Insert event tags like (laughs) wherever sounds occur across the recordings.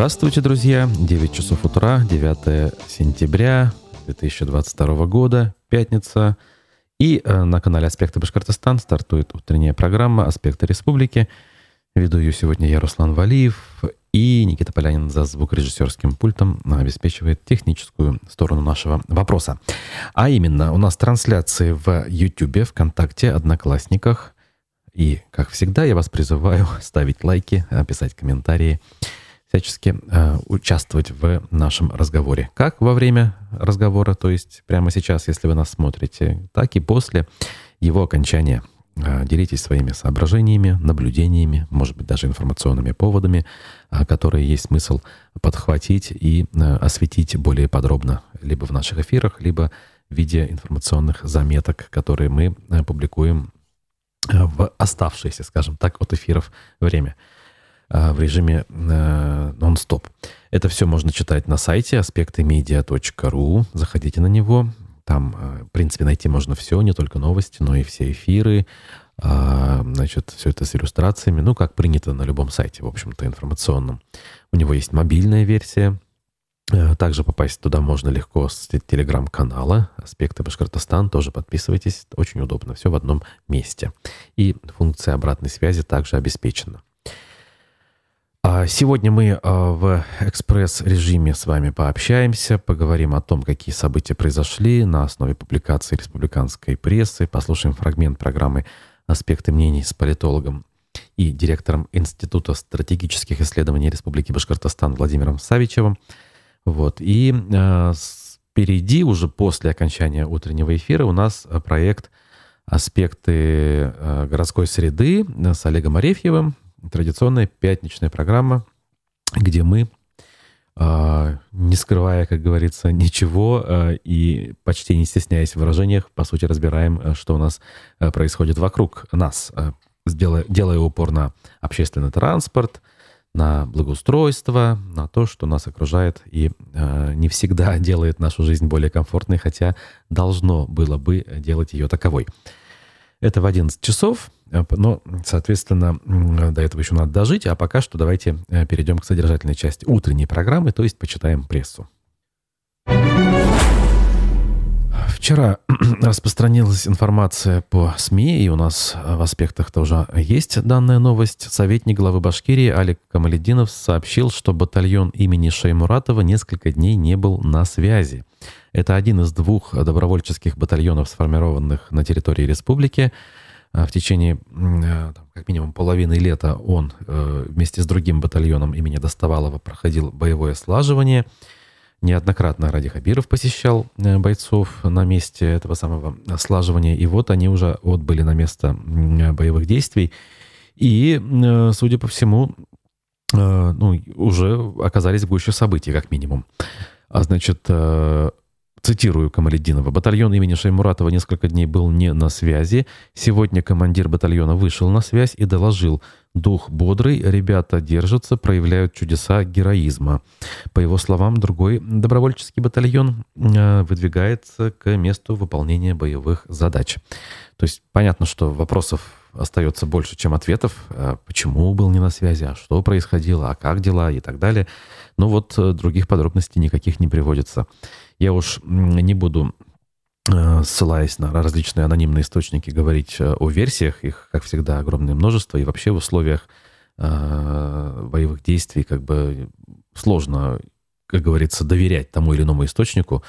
Здравствуйте, друзья! 9 часов утра, 9 сентября 2022 года, пятница. И э, на канале «Аспекты Башкортостан» стартует утренняя программа «Аспекты Республики». Веду ее сегодня я, Руслан Валиев, и Никита Полянин за звукорежиссерским пультом обеспечивает техническую сторону нашего вопроса. А именно, у нас трансляции в YouTube, ВКонтакте, Одноклассниках. И, как всегда, я вас призываю (laughs) ставить лайки, писать комментарии, всячески э, участвовать в нашем разговоре. Как во время разговора, то есть прямо сейчас, если вы нас смотрите, так и после его окончания. Э, делитесь своими соображениями, наблюдениями, может быть, даже информационными поводами, э, которые есть смысл подхватить и э, осветить более подробно либо в наших эфирах, либо в виде информационных заметок, которые мы э, публикуем э, в оставшееся, скажем так, от эфиров время. А, в режиме э, нон-стоп. Это все можно читать на сайте аспектымедиа.ру. Заходите на него. Там, э, в принципе, найти можно все, не только новости, но и все эфиры. А, значит, все это с иллюстрациями. Ну, как принято на любом сайте, в общем-то, информационном. У него есть мобильная версия. Также попасть туда можно легко с телеграм-канала «Аспекты Башкортостан». Тоже подписывайтесь. Очень удобно. Все в одном месте. И функция обратной связи также обеспечена. А сегодня мы а, в экспресс-режиме с вами пообщаемся, поговорим о том, какие события произошли на основе публикации республиканской прессы, послушаем фрагмент программы «Аспекты мнений» с политологом и директором Института стратегических исследований Республики Башкортостан Владимиром Савичевым. Вот. И э, впереди, уже после окончания утреннего эфира, у нас проект «Аспекты городской среды» с Олегом Арефьевым, традиционная пятничная программа, где мы, а, не скрывая, как говорится, ничего а, и почти не стесняясь в выражениях, по сути, разбираем, а, что у нас происходит вокруг нас, делая, делая упор на общественный транспорт, на благоустройство, на то, что нас окружает и не всегда (laughs) делает нашу жизнь более комфортной, хотя должно было бы делать ее таковой. Это в 11 часов. Э, но, соответственно, до этого еще надо дожить. А пока что давайте э, перейдем к содержательной части утренней программы, то есть почитаем прессу. Вчера (clears throat) распространилась информация по СМИ, и у нас в аспектах тоже есть данная новость. Советник главы Башкирии Алик Камалединов сообщил, что батальон имени Шеймуратова несколько дней не был на связи. Это один из двух добровольческих батальонов, сформированных на территории республики. А, в течение э, как минимум половины лета он э, вместе с другим батальоном имени Доставалова проходил боевое слаживание. Неоднократно Ради Хабиров посещал э, бойцов на месте этого самого слаживания. И вот они уже отбыли на место боевых действий. И, судя по всему, ну, уже оказались в гуще событий, как минимум. А значит, Цитирую Камалединова. Батальон имени Шаймуратова несколько дней был не на связи. Сегодня командир батальона вышел на связь и доложил. Дух бодрый, ребята держатся, проявляют чудеса героизма. По его словам, другой добровольческий батальон э, выдвигается к месту выполнения боевых задач. То есть понятно, что вопросов остается больше, чем ответов. А почему был не на связи, а что происходило, а как дела и так далее. Но вот э, других подробностей никаких не приводится. Я уж не буду э, ссылаясь на различные анонимные источники, говорить э, о версиях. Их, как всегда, огромное множество. И вообще в условиях э, боевых действий как бы сложно, как говорится, доверять тому или иному источнику.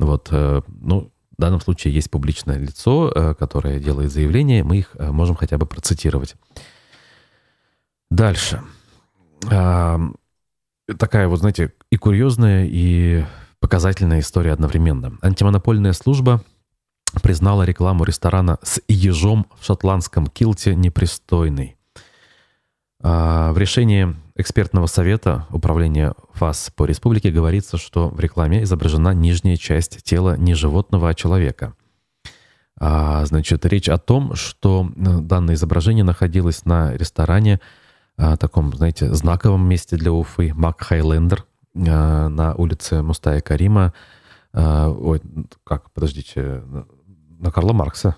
Вот, э, ну, в данном случае есть публичное лицо, э, которое делает заявление. Мы их э, можем хотя бы процитировать. Дальше. Э, такая вот, знаете, и курьезная, и Показательная история одновременно. Антимонопольная служба признала рекламу ресторана с ежом в шотландском килте непристойной. А, в решении экспертного совета управления ФАС по республике говорится, что в рекламе изображена нижняя часть тела не животного, а человека. А, значит, речь о том, что э, данное изображение находилось на ресторане, а, таком, знаете, знаковом месте для Уфы, Мак Хайлендер, на улице Мустая Карима. Э, ой, как, подождите, на Карла Маркса.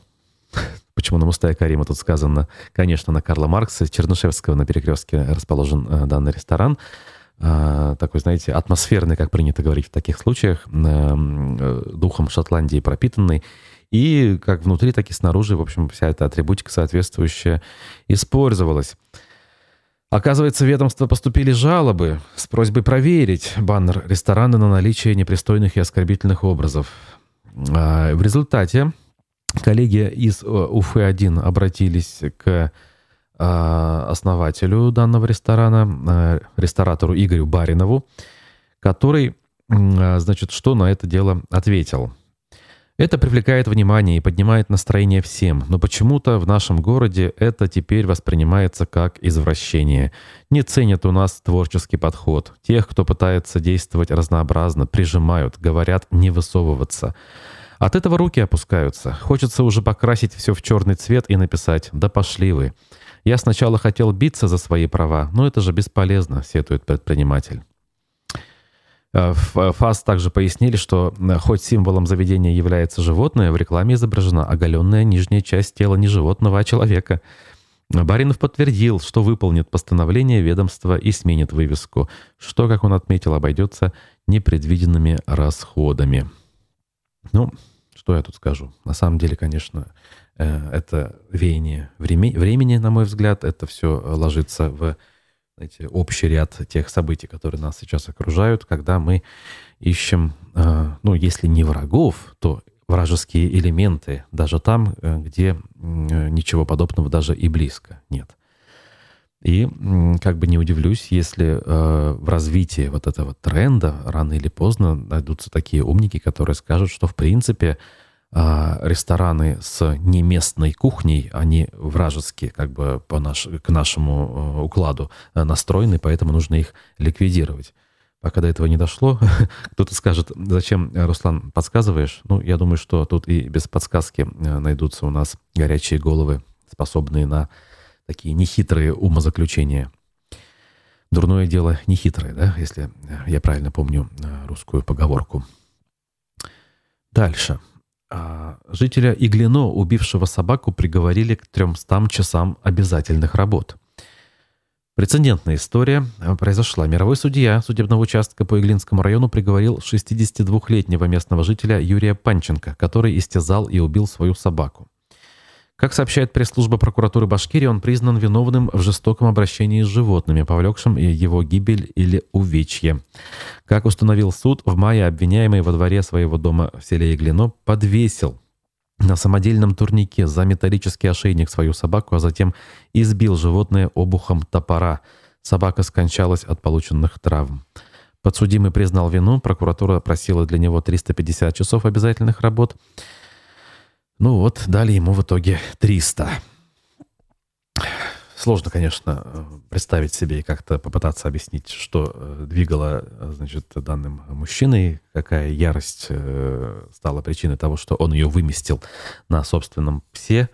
(laughs) Почему на Мустая Карима тут сказано? Конечно, на Карла Маркса. Чернышевского на перекрестке расположен э, данный ресторан. Так такой, знаете, атмосферный, как принято говорить в таких случаях, духом Шотландии пропитанный. И как внутри, так и снаружи, в общем, вся эта атрибутика соответствующая использовалась. Оказывается, в ведомство поступили жалобы с просьбой проверить баннер ресторана на наличие непристойных и оскорбительных образов. А, в результате коллеги из э, Уфы-1 обратились к а, основателю данного ресторана, э, ресторатору Игорю Баринову, который, а, значит, что на это дело ответил – это привлекает внимание и поднимает настроение всем, но почему-то в нашем городе это теперь воспринимается как извращение. Не ценят у нас творческий подход. Тех, кто пытается действовать разнообразно, прижимают, говорят не высовываться. От этого руки опускаются. Хочется уже покрасить все в черный цвет и написать «Да пошли вы». Я сначала хотел биться за свои права, но это же бесполезно, сетует предприниматель. Э, э, ФАС также пояснили, что э, хоть символом заведения является животное, в рекламе изображена оголенная нижняя часть тела не животного, а человека. Баринов подтвердил, что выполнит постановление ведомства и сменит вывеску, что, как он отметил, обойдется непредвиденными расходами. Ну, что я тут скажу? На самом деле, конечно, это веяние времени, на мой взгляд. Это все ложится в знаете, общий ряд тех событий, которые нас сейчас окружают, когда мы ищем, э, ну, если не врагов, то вражеские элементы, даже там, э, где э, ничего подобного даже и близко нет. И как бы не удивлюсь, если в развитии вот этого тренда рано или поздно найдутся такие умники, которые скажут, что в принципе а, рестораны с неместной кухней, они вражеские, как бы по наш, к нашему э, укладу э, настроены, поэтому нужно их ликвидировать. Пока до этого не дошло, (laughs) кто-то скажет, зачем, Руслан, подсказываешь? Ну, я думаю, что тут и без подсказки э, найдутся у нас горячие головы, способные на такие нехитрые умозаключения. Дурное дело нехитрое, да, если я правильно помню русскую поговорку. Дальше. А, жителя Иглино, убившего собаку, приговорили к 300 часам обязательных работ. Прецедентная история а, произошла. Мировой судья судебного участка по Иглинскому району приговорил 62-летнего местного жителя Юрия Панченко, который истязал и убил свою собаку. Как сообщает пресс-служба прокуратуры Башкирии, он признан виновным в жестоком обращении с животными, повлекшим его гибель или увечье. Как установил суд, в мае обвиняемый во дворе своего дома в селе Иглино подвесил на самодельном турнике за металлический ошейник свою собаку, а затем избил животное обухом топора. Собака скончалась от полученных травм. Подсудимый признал вину, прокуратура просила для него 350 часов обязательных работ. Ну вот, дали ему в итоге 300. Сложно, конечно, представить себе и как-то попытаться объяснить, что э, двигало, значит, данным мужчиной, какая ярость э, стала причиной того, что он ее выместил на собственном псе.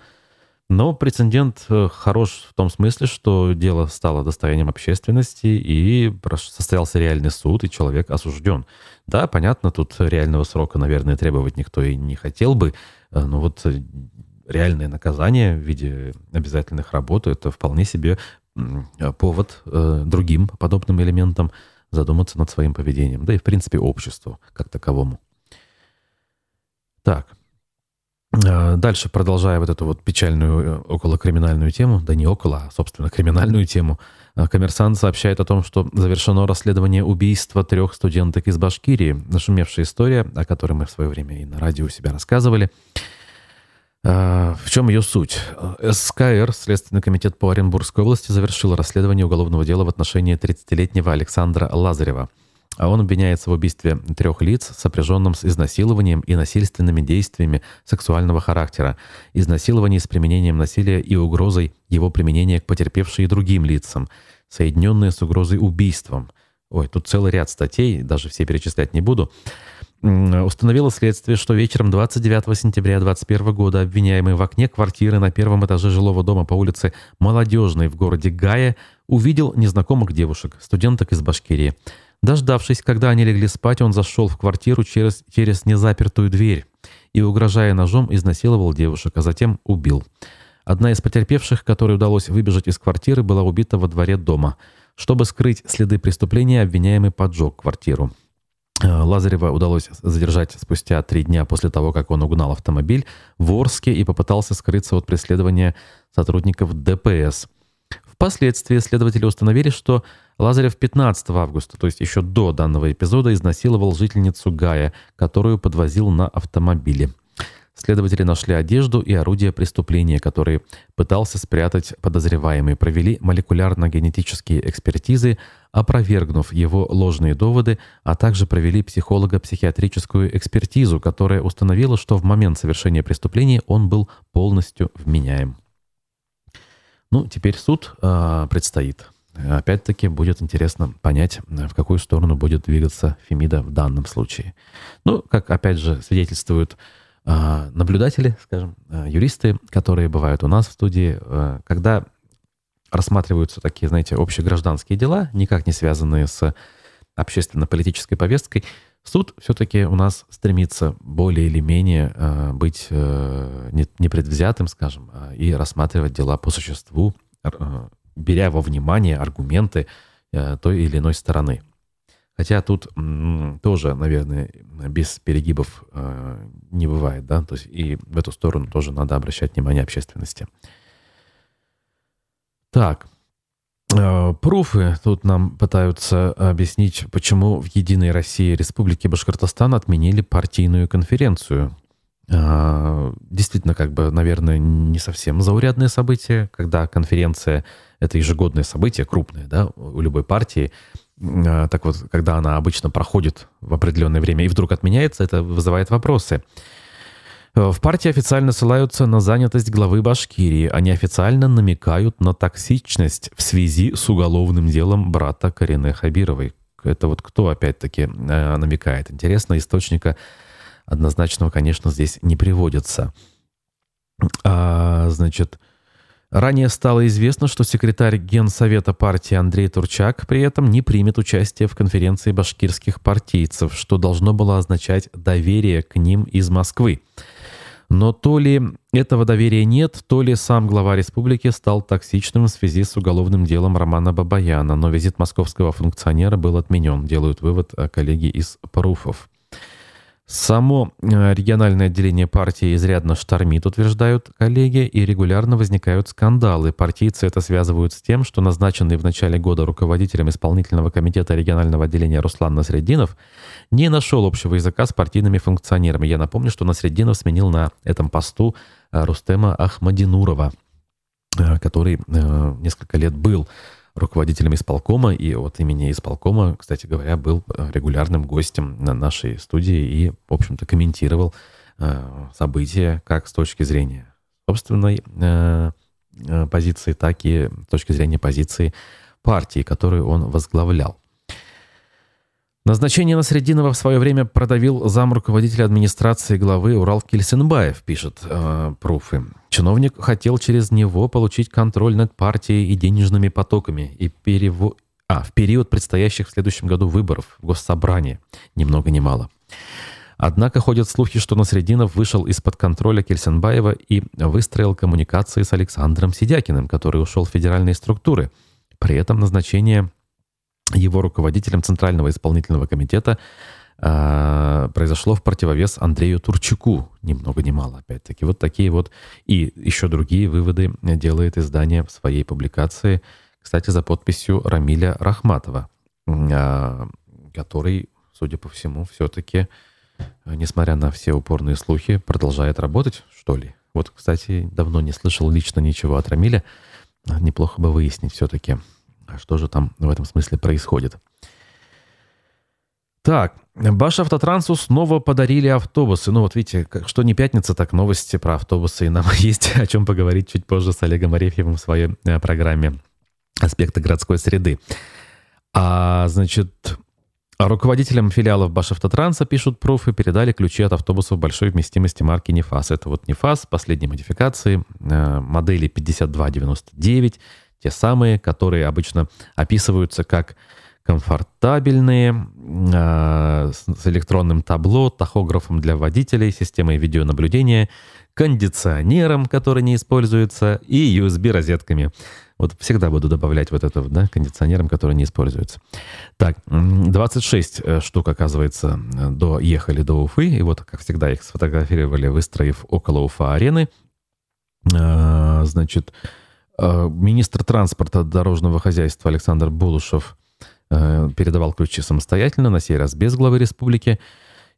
Но прецедент э, хорош в том смысле, что дело стало достоянием общественности, и состоялся реальный суд, и человек осужден. Да, понятно, тут реального срока, наверное, требовать никто и не хотел бы, Э, но вот э, реальное наказание в виде обязательных работ это вполне себе повод другим подобным элементам задуматься над своим поведением, да и в принципе обществу как таковому. Так, Дальше, продолжая вот эту вот печальную околокриминальную тему, да не около, а, собственно, криминальную тему, коммерсант сообщает о том, что завершено расследование убийства трех студенток из Башкирии. Нашумевшая история, о которой мы в свое время и на радио у себя рассказывали. В чем ее суть? СКР, Следственный комитет по Оренбургской области, завершил расследование уголовного дела в отношении 30-летнего Александра Лазарева – а он обвиняется в убийстве трех лиц, сопряженном с изнасилованием и насильственными действиями сексуального характера, изнасиловании с применением насилия и угрозой его применения к потерпевшей и другим лицам, соединенные с угрозой убийством. Ой, тут целый ряд статей, даже все перечислять не буду. Установило следствие, что вечером 29 сентября 2021 года обвиняемый в окне квартиры на первом этаже жилого дома по улице Молодежной в городе Гая увидел незнакомых девушек, студенток из Башкирии. Дождавшись, когда они легли спать, он зашел в квартиру через, через незапертую дверь и, угрожая ножом, изнасиловал девушек, а затем убил. Одна из потерпевших, которой удалось выбежать из квартиры, была убита во дворе дома. Чтобы скрыть следы преступления, обвиняемый поджег квартиру. Э, Лазарева удалось задержать спустя три дня после того, как он угнал автомобиль в Орске и попытался скрыться от преследования сотрудников ДПС. Впоследствии следователи установили, что Лазарев 15 августа, то есть еще до данного эпизода, изнасиловал жительницу Гая, которую подвозил на автомобиле. Следователи нашли одежду и орудия преступления, которые пытался спрятать подозреваемый, провели молекулярно-генетические экспертизы, опровергнув его ложные доводы, а также провели психолого-психиатрическую экспертизу, которая установила, что в момент совершения преступления он был полностью вменяем. Ну, теперь суд э, предстоит. Опять-таки будет интересно понять, в какую сторону будет двигаться Фемида в данном случае. Ну, как опять же свидетельствуют э, наблюдатели, скажем, э, юристы, которые бывают у нас в студии, э, когда рассматриваются такие, знаете, общегражданские дела, никак не связанные с общественно-политической повесткой, суд все-таки у нас стремится более или менее быть э, непредвзятым, скажем, и рассматривать дела по существу, беря во внимание аргументы э, той или иной стороны. Хотя тут тоже, наверное, без перегибов э, не бывает, да, то есть и в эту сторону тоже надо обращать внимание общественности. Так, э, Пруфы тут нам пытаются объяснить, почему в Единой России Республики Башкортостан отменили партийную конференцию. Действительно, как бы, наверное, не совсем заурядное событие, когда конференция — это ежегодное событие, крупное, да, у любой партии. Э, так вот, когда она обычно проходит в определенное время и вдруг отменяется, это вызывает вопросы. Э, в партии официально ссылаются на занятость главы Башкирии. Они официально намекают на токсичность в связи с уголовным делом брата Карине Хабировой. Это вот кто опять-таки э, намекает? Интересно, источника однозначного, конечно, здесь не приводится. А, значит, ранее стало известно, что секретарь Генсовета партии Андрей Турчак при этом не примет участие в конференции башкирских партийцев, что должно было означать доверие к ним из Москвы. Но то ли этого доверия нет, то ли сам глава республики стал токсичным в связи с уголовным делом Романа Бабаяна, но визит московского функционера был отменен, делают вывод коллеги из Паруфов. Само э, региональное отделение партии изрядно штормит, утверждают коллеги, и регулярно возникают скандалы. Партийцы это связывают с тем, что назначенный в начале года руководителем исполнительного комитета регионального отделения Руслан Насреддинов не нашел общего языка с партийными функционерами. Я напомню, что Насреддинов сменил на этом посту э, Рустема Ахмадинурова, э, который несколько лет был руководителем исполкома, и от имени исполкома, кстати говоря, был э, регулярным гостем на нашей студии и, в общем-то, комментировал э, события как с точки зрения собственной э, э, позиции, так и с точки зрения позиции партии, которую он возглавлял. Назначение Насреддинова в свое время продавил зам руководителя администрации главы Урал Кельсенбаев, пишет э, Пруфы. Чиновник хотел через него получить контроль над партией и денежными потоками и перево... а, в период предстоящих в следующем году выборов в Госсобрание. Ни много ни мало. Однако ходят слухи, что Насреддинов вышел из-под контроля Кельсенбаева и выстроил коммуникации с Александром Сидякиным, который ушел в федеральные структуры. При этом назначение его руководителем Центрального исполнительного комитета э, произошло в противовес Андрею Турчаку. Ни много ни мало, опять-таки. Вот такие вот и еще другие выводы делает издание в своей публикации, кстати, за подписью Рамиля Рахматова, э, который, судя по всему, все-таки, несмотря на все упорные слухи, продолжает работать, что ли. Вот, кстати, давно не слышал лично ничего от Рамиля. Неплохо бы выяснить все-таки, а что же там в этом смысле происходит? Так, Башавтотрансу снова подарили автобусы. Ну вот видите, что не пятница, так новости про автобусы. И нам (laughs) есть о чем поговорить чуть позже с Олегом Арефьевым в своей э, программе «Аспекты городской среды». А, значит, руководителям филиалов Башавтотранса, пишут профы, передали ключи от автобусов большой вместимости марки «Нефас». Это вот «Нефас» последней модификации, э, модели 5299, те самые, которые обычно описываются как комфортабельные, э, с электронным табло, тахографом для водителей, системой видеонаблюдения, кондиционером, который не используется, и USB-розетками. Вот всегда буду добавлять вот это, да, кондиционером, который не используется. Так, 26 э, штук, оказывается, доехали до Уфы. И вот, как всегда, их сфотографировали, выстроив около Уфа-арены. А, значит, а, министр транспорта дорожного хозяйства Александр Булушев э, передавал ключи самостоятельно, на сей раз без главы республики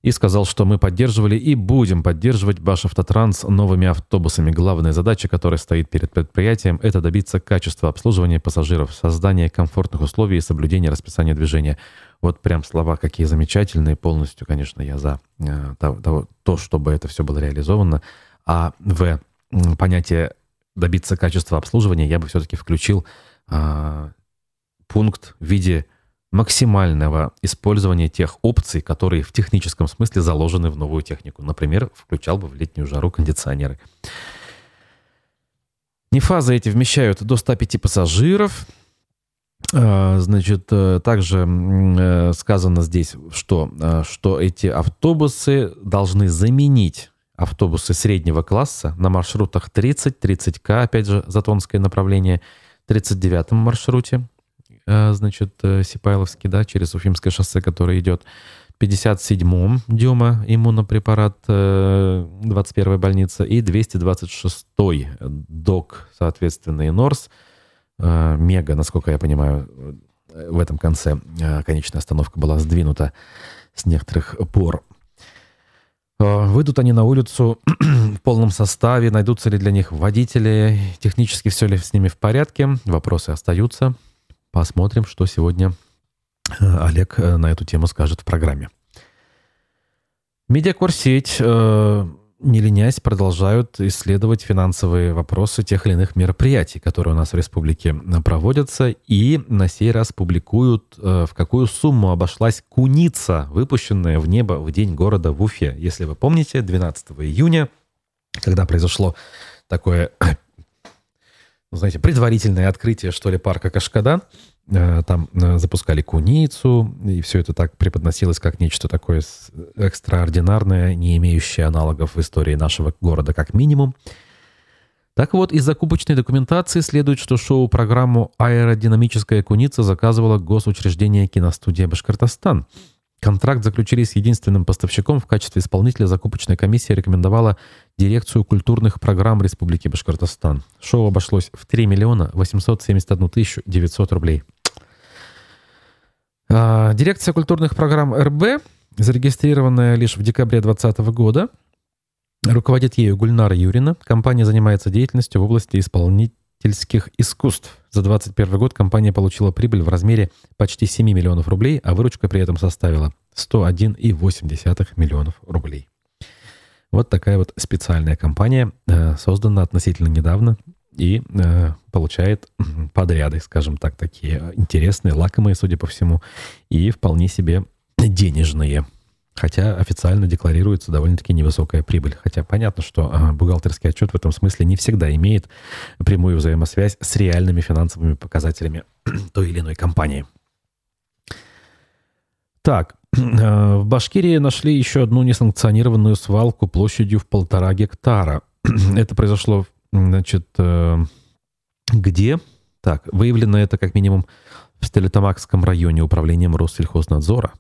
и сказал, что мы поддерживали и будем поддерживать Башавтотранс новыми автобусами. Главная задача, которая стоит перед предприятием, это добиться качества обслуживания пассажиров, создания комфортных условий и соблюдения расписания движения. Вот прям слова какие замечательные. Полностью, конечно, я за э, то, чтобы это все было реализовано. А в понятие добиться качества обслуживания я бы все-таки включил э, пункт в виде максимального использования тех опций, которые в техническом смысле заложены в новую технику. Например, включал бы в летнюю жару кондиционеры. Нефазы эти вмещают до 105 пассажиров. А, значит, э, также э, сказано здесь, что, э, что эти автобусы должны заменить автобусы среднего класса на маршрутах 30, 30К, опять же, Затонское направление, 39-м маршруте, Э, значит, э, Сипайловский, да, через Уфимское шоссе, которое идет. 57-м Дюма иммунопрепарат 21-я э, больница и 226-й ДОК, соответственно, и НОРС. Мега, насколько я понимаю, в этом конце конечная остановка была сдвинута с некоторых пор. Выйдут они на улицу (clears throat) в полном составе, найдутся ли для них водители, технически все ли с ними в порядке, вопросы остаются. Посмотрим, что сегодня э, Олег э, на эту тему скажет в программе. Медиакорсеть, э, не ленясь, продолжают исследовать финансовые вопросы тех или иных мероприятий, которые у нас в республике проводятся, и на сей раз публикуют, в какую сумму обошлась куница, выпущенная в небо в день города в Уфе. Если вы помните, 12 июня, когда произошло такое знаете, предварительное открытие, что ли, парка Кашкадан. Э, там э, запускали куницу, и все это так преподносилось как нечто такое экстраординарное, не имеющее аналогов в истории нашего города как минимум. Так вот, из закупочной документации следует, что шоу-программу «Аэродинамическая куница» заказывала госучреждение «Киностудия Башкортостан». Контракт заключили с единственным поставщиком. В качестве исполнителя закупочная комиссия рекомендовала дирекцию культурных программ Республики Башкортостан. Шоу обошлось в 3 миллиона 871 тысячу 900 рублей. А, дирекция культурных программ РБ, зарегистрированная лишь в декабре 2020 года, руководит ею Гульнара Юрина. Компания занимается деятельностью в области исполнительства зрительских искусств. За 2021 год компания получила прибыль в размере почти 7 миллионов рублей, а выручка при этом составила 101,8 миллионов рублей. Вот такая вот специальная компания, э, создана относительно недавно и э, получает (clears throat) подряды, скажем так, такие интересные, лакомые, судя по всему, и вполне себе денежные. Хотя официально декларируется довольно-таки невысокая прибыль. Хотя понятно, что а, бухгалтерский отчет в этом смысле не всегда имеет прямую взаимосвязь с реальными финансовыми показателями (clears throat) той или иной компании. Так, (clears throat) а, в Башкирии нашли еще одну несанкционированную свалку площадью в полтора гектара. (clears throat) Это произошло, значит, э, где? Так, выявлено это как минимум в Стелетамакском районе управлением Россельхознадзора.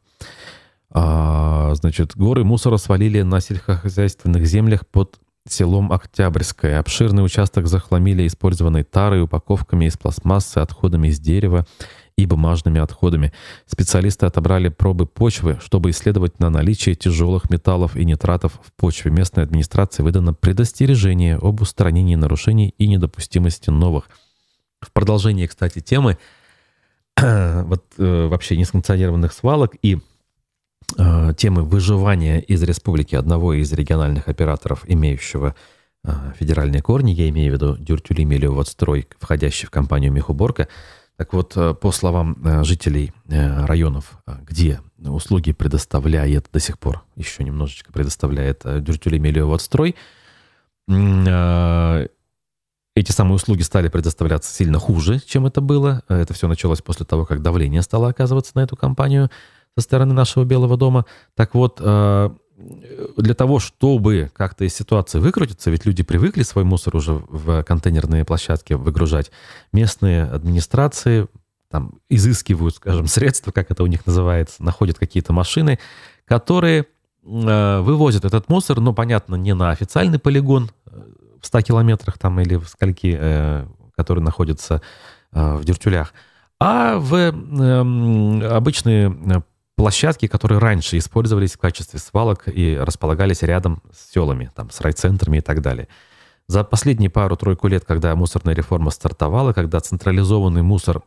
А, значит, горы мусора свалили на сельскохозяйственных землях под селом Октябрьское. Обширный участок захламили использованной тарой, упаковками из пластмассы, отходами из дерева и бумажными отходами. Специалисты отобрали пробы почвы, чтобы исследовать на наличие тяжелых металлов и нитратов в почве. Местной администрации выдано предостережение об устранении нарушений и недопустимости новых. В продолжении, кстати, темы (coughs) вот э, вообще несанкционированных свалок и Э, темы выживания из республики одного из региональных операторов, имеющего э, федеральные корни, я имею в виду Дюртюли Мелиоводстрой, входящий в компанию Мехуборка. Так вот, э, по словам жителей районов, где услуги предоставляет до сих пор, еще немножечко предоставляет Дюртюли Мелиоводстрой, эти самые услуги стали предоставляться сильно хуже, чем это было. Это все началось после того, как давление стало оказываться на эту компанию со стороны нашего Белого дома. Так вот, э, для того, чтобы как-то из ситуации выкрутиться, ведь люди привыкли свой мусор уже в контейнерные площадки выгружать, местные администрации там изыскивают, скажем, (laughs) средства, как это у них называется, находят какие-то машины, которые э, вывозят этот мусор, но, понятно, не на официальный полигон э, в 100 километрах там или в скольки, который находится э, в Дюртюлях, а в э, обычные площадки, которые раньше использовались в качестве свалок и располагались рядом с селами, там, с райцентрами и так далее. За последние пару-тройку лет, когда мусорная реформа стартовала, когда централизованный мусор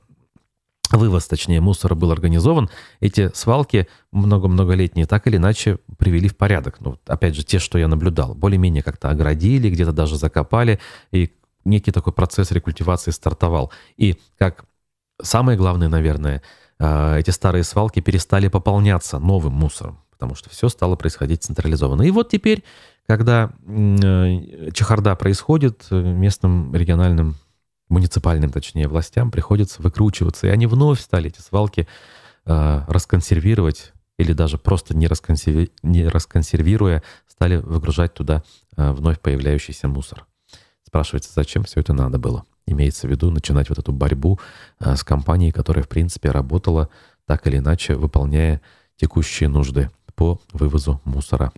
вывоз, точнее, мусора был организован, эти свалки много-многолетние так или иначе привели в порядок. Ну, опять же, те, что я наблюдал, более-менее как-то оградили, где-то даже закопали, и некий такой процесс рекультивации стартовал. И как самое главное, наверное, эти старые свалки перестали пополняться новым мусором, потому что все стало происходить централизованно. И вот теперь, когда э, чехарда происходит, э, местным региональным муниципальным, точнее, властям приходится выкручиваться. И они вновь стали эти свалки э, расконсервировать или даже просто не, расконсерви... не расконсервируя, стали выгружать туда э, вновь появляющийся мусор. Спрашивается, зачем все это надо было? Имеется в виду начинать вот эту борьбу э, с компанией, которая, в принципе, работала так или иначе, выполняя текущие нужды по вывозу мусора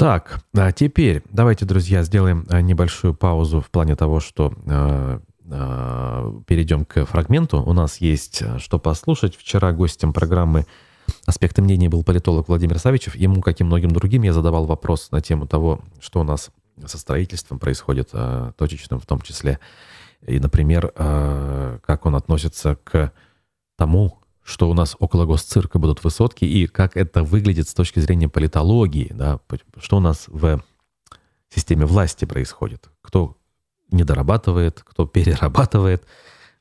так, а теперь давайте, друзья, сделаем а, небольшую паузу в плане того, что э, э, перейдем к фрагменту. У нас есть что послушать. Вчера гостем программы «Аспекты мнения» был политолог Владимир Савичев. Ему, как и многим другим, я задавал вопрос на тему того, что у нас со строительством происходит, э, точечным в том числе. И, например, э, как он относится к тому, что у нас около госцирка будут высотки, и как это выглядит с точки зрения политологии, да, что у нас в системе власти происходит, кто недорабатывает, кто перерабатывает.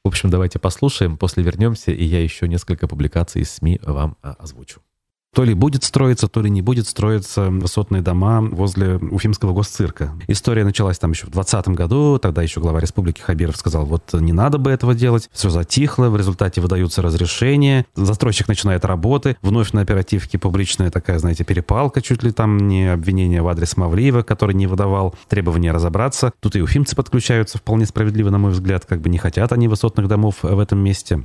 В общем, давайте послушаем, после вернемся, и я еще несколько публикаций из СМИ вам а, озвучу. То ли будет строиться, то ли не будет строиться высотные дома возле Уфимского госцирка. История началась там еще в 2020 году, тогда еще глава республики Хабиров сказал, вот не надо бы этого делать. Все затихло, в результате выдаются разрешения, застройщик начинает работы, вновь на оперативке публичная такая, знаете, перепалка, чуть ли там не обвинение в адрес Мавлиева, который не выдавал требования разобраться. Тут и уфимцы подключаются вполне справедливо, на мой взгляд, как бы не хотят они высотных домов в этом месте.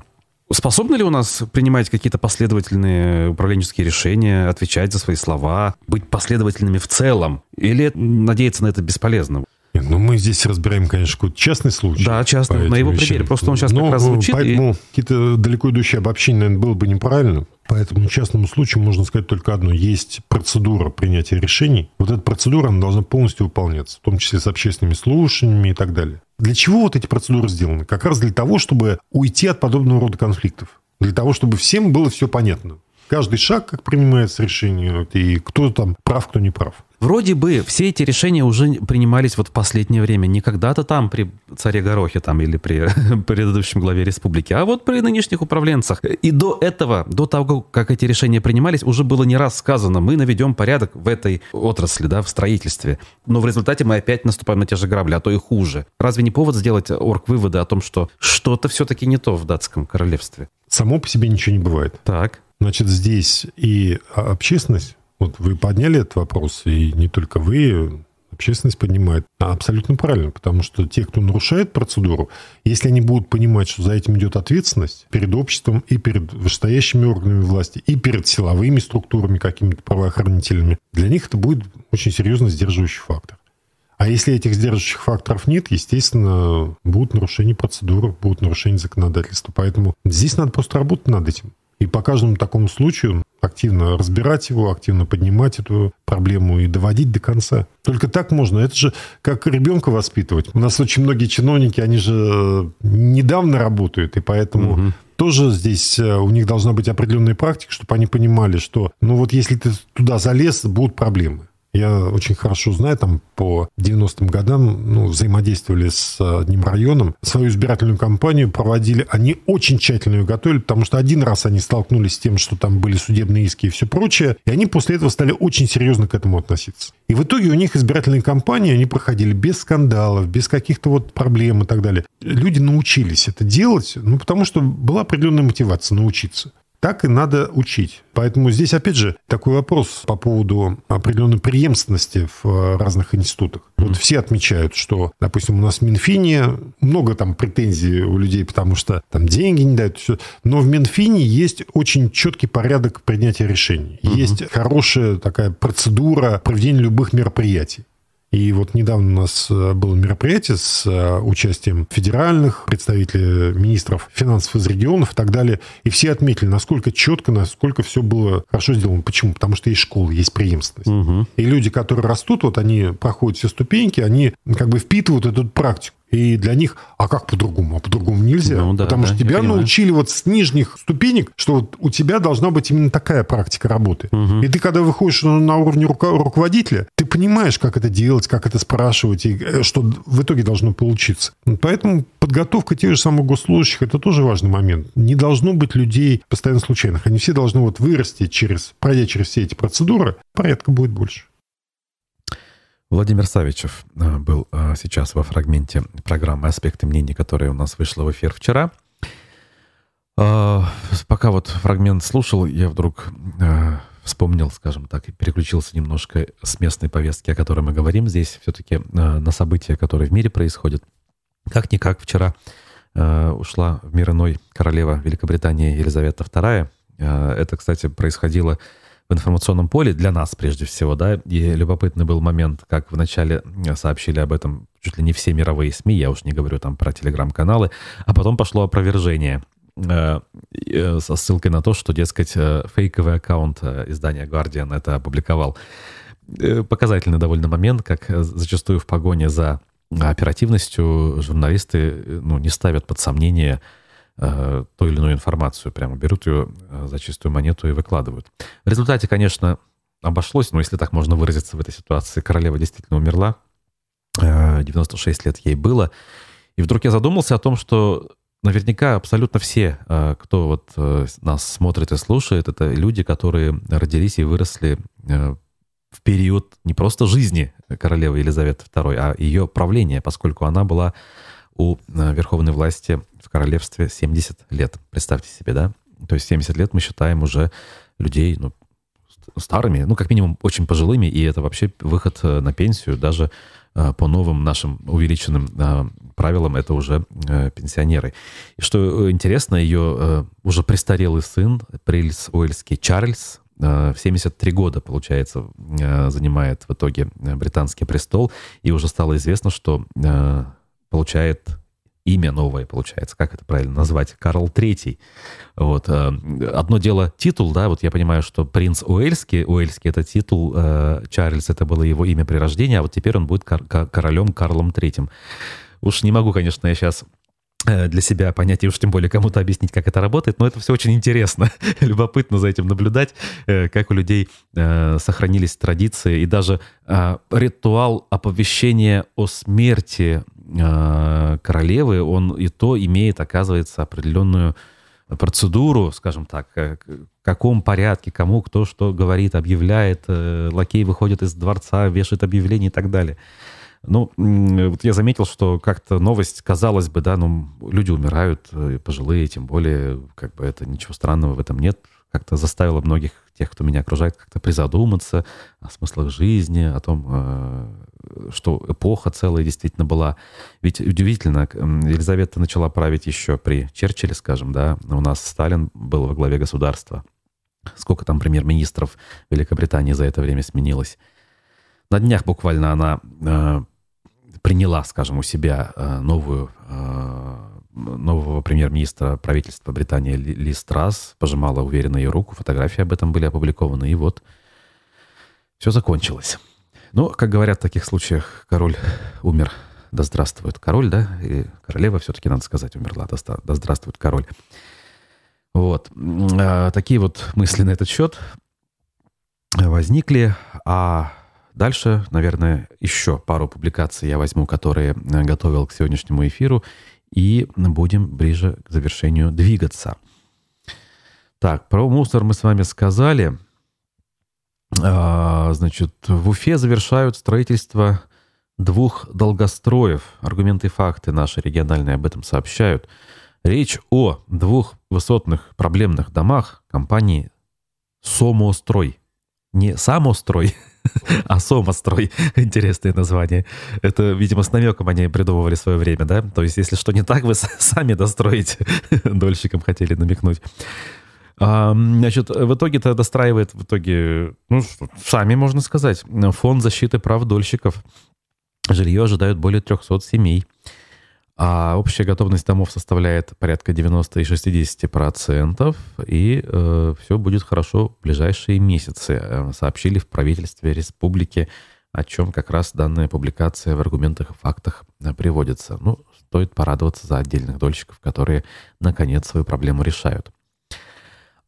Способны ли у нас принимать какие-то последовательные управленческие решения, отвечать за свои слова, быть последовательными в целом? Или надеяться на это бесполезно? Ну, мы здесь разбираем, конечно, какой-то частный случай. Да, частный, на его вещам. примере. Просто он сейчас Но, как раз звучит. Поэтому и... какие-то далеко идущие обобщения, наверное, было бы неправильно. Поэтому частному случаю можно сказать только одно. Есть процедура принятия решений. Вот эта процедура, она должна полностью выполняться, в том числе с общественными слушаниями и так далее. Для чего вот эти процедуры сделаны? Как раз для того, чтобы уйти от подобного рода конфликтов. Для того, чтобы всем было все понятно. Каждый шаг, как принимается решение, и кто там прав, кто не прав. Вроде бы все эти решения уже принимались вот в последнее время. Не когда-то там при царе Горохе там, или при (laughs) предыдущем главе республики, а вот при нынешних управленцах. И до этого, до того, как эти решения принимались, уже было не раз сказано, мы наведем порядок в этой отрасли, да, в строительстве. Но в результате мы опять наступаем на те же грабли, а то и хуже. Разве не повод сделать орг-выводы о том, что что-то все-таки не то в датском королевстве? Само по себе ничего не бывает. Так. Значит, здесь и общественность вот вы подняли этот вопрос, и не только вы, общественность поднимает. А абсолютно правильно, потому что те, кто нарушает процедуру, если они будут понимать, что за этим идет ответственность перед обществом и перед вышестоящими органами власти, и перед силовыми структурами, какими-то правоохранительными, для них это будет очень серьезно сдерживающий фактор. А если этих сдерживающих факторов нет, естественно, будут нарушения процедуры, будут нарушения законодательства. Поэтому здесь надо просто работать над этим. И по каждому такому случаю активно разбирать его, активно поднимать эту проблему и доводить до конца. Только так можно. Это же как ребенка воспитывать. У нас очень многие чиновники, они же э, недавно работают, и поэтому угу. тоже здесь э, у них должна быть определенная практика, чтобы они понимали, что ну вот если ты туда залез, будут проблемы. Я очень хорошо знаю, там по 90-м годам ну, взаимодействовали с одним районом, свою избирательную кампанию проводили. Они очень тщательно ее готовили, потому что один раз они столкнулись с тем, что там были судебные иски и все прочее, и они после этого стали очень серьезно к этому относиться. И в итоге у них избирательные кампании, они проходили без скандалов, без каких-то вот проблем и так далее. Люди научились это делать, ну, потому что была определенная мотивация научиться так и надо учить. Поэтому здесь, опять же, такой вопрос по поводу определенной преемственности в э, разных институтах. Mm-hmm. Вот все отмечают, что, допустим, у нас в Минфине много там претензий у людей, потому что там деньги не дают, все. но в Минфине есть очень четкий порядок принятия решений. Mm-hmm. Есть хорошая такая процедура проведения любых мероприятий. И вот недавно у нас э, было мероприятие с э, участием федеральных представителей, министров финансов из регионов и так далее. И все отметили, насколько четко, насколько все было хорошо сделано. Почему? Потому что есть школы, есть преемственность. Угу. И люди, которые растут, вот они проходят все ступеньки, они как бы впитывают эту практику. И для них, а как по-другому? А по-другому нельзя. Ну, да, Потому да, что тебя научили вот с нижних ступенек, что вот у тебя должна быть именно такая практика работы. Угу. И ты, когда выходишь на уровне руко- руководителя, ты понимаешь, как это делать, как это спрашивать, и э, что в итоге должно получиться. Поэтому подготовка тех же самых госслужащих – это тоже важный момент. Не должно быть людей постоянно случайных. Они все должны вот вырасти через, пройдя через все эти процедуры, порядка будет больше. Владимир Савичев э, был э, сейчас во фрагменте программы «Аспекты мнений», которая у нас вышла в эфир вчера. Э, пока вот фрагмент слушал, я вдруг вспомнил, скажем так, и переключился немножко с местной повестки, о которой мы говорим здесь, все-таки на события, которые в мире происходят. Как-никак вчера ушла в мир иной королева Великобритании Елизавета II. Это, кстати, происходило в информационном поле для нас прежде всего, да, и любопытный был момент, как вначале сообщили об этом чуть ли не все мировые СМИ, я уж не говорю там про телеграм-каналы, а потом пошло опровержение э, э, со ссылкой на то, что, дескать, э, фейковый аккаунт издания Guardian это опубликовал. Показательный довольно момент, как зачастую в погоне за оперативностью журналисты ну, не ставят под сомнение э, ту или иную информацию, прямо берут ее э, за чистую монету и выкладывают. В результате, конечно, обошлось, но если так можно выразиться в этой ситуации, королева действительно умерла, э, 96 лет ей было, и вдруг я задумался о том, что наверняка абсолютно все, э, кто вот э, нас смотрит и слушает, это люди, которые родились и выросли в период не просто жизни королевы Елизаветы II, а ее правления, поскольку она была у верховной власти в королевстве 70 лет. Представьте себе, да? То есть 70 лет мы считаем уже людей, ну, старыми, ну, как минимум, очень пожилыми, и это вообще выход э, на пенсию даже э, по новым нашим увеличенным э, правилам это уже пенсионеры. И что интересно, ее уже престарелый сын, принц Уэльский Чарльз, в 73 года, получается, занимает в итоге британский престол, и уже стало известно, что получает имя новое, получается, как это правильно назвать, Карл Третий. Вот. Э, одно дело титул, да, вот я понимаю, что принц Уэльский, Уэльский это титул, э, Чарльз это было его имя при рождении, а вот теперь он будет королем Карлом Третьим. Уж не могу, конечно, я сейчас э, для себя понять, и уж тем более кому-то объяснить, как это работает, но это все очень интересно, (laughs) любопытно за этим наблюдать, как у людей сохранились традиции, и даже ритуал оповещения о смерти королевы, он и то имеет, оказывается, определенную процедуру, скажем так, э, в каком порядке, кому кто что говорит, объявляет, э, лакей выходит из дворца, вешает объявление и так далее. Ну, вот я заметил, что как-то новость, казалось бы, да, ну, люди умирают, пожилые, тем более, как бы это ничего странного в этом нет как-то заставило многих тех, кто меня окружает, как-то призадуматься о смыслах жизни, о том, э, что эпоха целая действительно была. Ведь удивительно, Елизавета начала править еще при Черчилле, скажем, да, у нас Сталин был во главе государства. Сколько там премьер-министров Великобритании за это время сменилось. На днях буквально она э, приняла, скажем, у себя э, новую нового премьер-министра правительства Британии Ли Страс пожимала уверенно ее руку, фотографии об этом были опубликованы, и вот все закончилось. Но, как говорят в таких случаях, король умер, да здравствует король, да, и королева все-таки, надо сказать, умерла, да, да здравствует король. Вот. А, такие вот мысли на этот счет возникли, а дальше, наверное, еще пару публикаций я возьму, которые э, готовил к сегодняшнему эфиру, и будем ближе к завершению двигаться. Так, про мусор мы с вами сказали. А, значит, в Уфе завершают строительство двух долгостроев. Аргументы и факты наши региональные об этом сообщают. Речь о двух высотных проблемных домах компании «Сомострой». Не «Самострой», (laughs) (laughs) а «Сомострой». Интересное название. Это, видимо, с намеком они придумывали свое время, да? То есть, если что не так, вы (laughs) сами достроите. (laughs) Дольщикам хотели намекнуть. А, значит, в итоге это достраивает, в итоге, ну, сами можно сказать, фонд защиты прав дольщиков. Жилье ожидают более 300 семей. А общая готовность домов составляет порядка 90 и 60%, и э, все будет хорошо в ближайшие месяцы, э, сообщили в правительстве республики, о чем как раз данная публикация в аргументах и фактах приводится. Ну, стоит порадоваться за отдельных дольщиков, которые наконец свою проблему решают.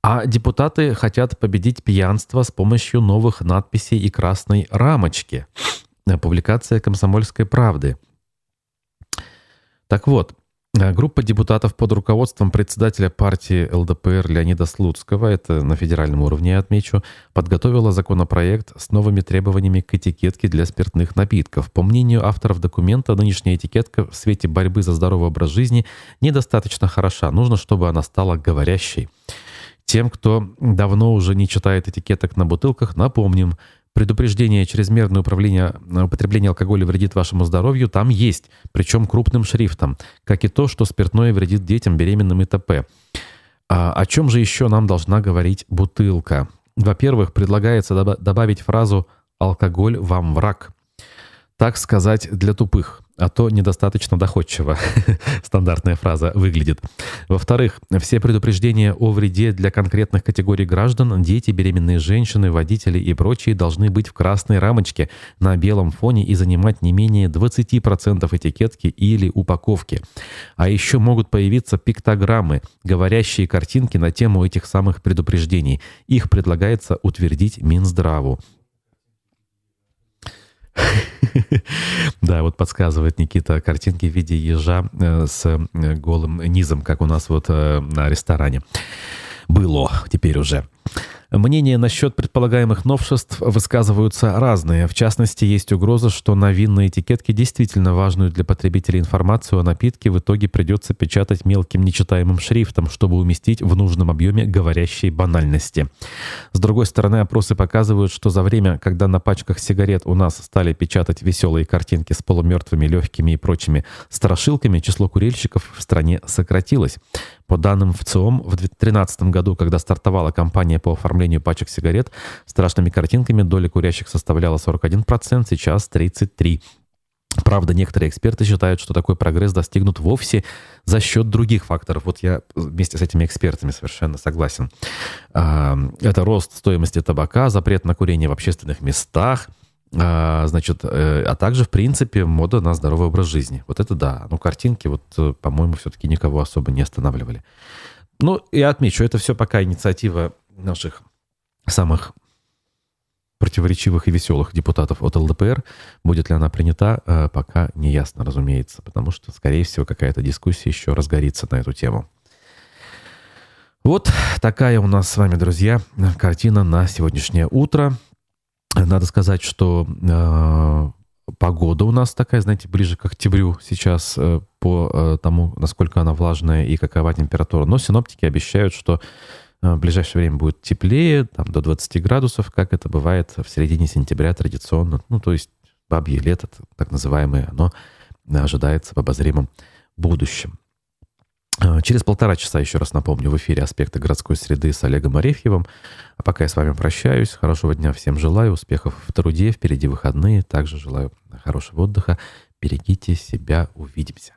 А депутаты хотят победить пьянство с помощью новых надписей и красной рамочки. Публикация «Комсомольской правды». Так вот, э, Группа депутатов под руководством председателя партии ЛДПР Леонида Слуцкого, это на федеральном уровне я отмечу, подготовила законопроект с новыми требованиями к этикетке для спиртных напитков. По мнению авторов документа, нынешняя этикетка в свете борьбы за здоровый образ жизни недостаточно хороша. Нужно, чтобы она стала говорящей. Тем, кто давно уже не читает этикеток на бутылках, напомним, предупреждение чрезмерное управление, э, употребление алкоголя вредит вашему здоровью там есть, причем крупным шрифтом, как и то, что спиртное вредит детям, беременным и т.п. А о чем же еще нам должна говорить бутылка? Во-первых, предлагается добавить фразу «алкоголь вам враг». Так сказать для тупых а то недостаточно доходчиво (laughs) стандартная фраза выглядит. Во-вторых, все предупреждения о вреде для конкретных категорий граждан, дети, беременные женщины, водители и прочие должны быть в красной рамочке на белом фоне и занимать не менее 20% этикетки или упаковки. А еще могут появиться пиктограммы, говорящие картинки на тему этих самых предупреждений. Их предлагается утвердить Минздраву. (laughs) Да, вот подсказывает Никита картинки в виде ежа э, с э, голым низом, как у нас вот э, на ресторане. Было теперь уже. Мнения насчет предполагаемых новшеств высказываются разные. В частности, есть угроза, что на винной этикетке действительно важную для потребителей информацию о напитке в итоге придется печатать мелким нечитаемым шрифтом, чтобы уместить в нужном объеме говорящие банальности. С другой стороны, опросы показывают, что за время, когда на пачках сигарет у нас стали печатать веселые картинки с полумертвыми, легкими и прочими страшилками, число курильщиков в стране сократилось. По данным ВЦИОМ, в 2013 году, когда стартовала кампания по оформлению пачек сигарет, страшными картинками доля курящих составляла 41%, сейчас 33%. Правда, некоторые эксперты считают, что такой прогресс достигнут вовсе за счет других факторов. Вот я вместе с этими экспертами совершенно согласен. Это рост стоимости табака, запрет на курение в общественных местах – а, значит, э, а также, в принципе, мода на здоровый образ жизни. Вот это да. Ну, картинки, вот, э, по-моему, все-таки никого особо не останавливали. Ну, я отмечу, это все пока инициатива наших самых противоречивых и веселых депутатов от ЛДПР. Будет ли она принята, э, пока не ясно, разумеется, потому что, скорее всего, какая-то дискуссия еще разгорится на эту тему. Вот такая у нас с вами, друзья, картина на сегодняшнее утро. Надо сказать, что э, погода у нас такая, знаете, ближе к октябрю сейчас э, по э, тому, насколько она влажная и какова температура. Но синоптики обещают, что э, в ближайшее время будет теплее, там до 20 градусов, как это бывает в середине сентября традиционно. Ну, то есть бабье лето, так называемое, оно ожидается в обозримом будущем. Э, через полтора часа, еще раз напомню, в эфире «Аспекты городской среды» с Олегом Арефьевым. А пока я с вами прощаюсь. Хорошего дня всем желаю, успехов в труде, впереди выходные. Также желаю хорошего отдыха. Берегите себя, увидимся.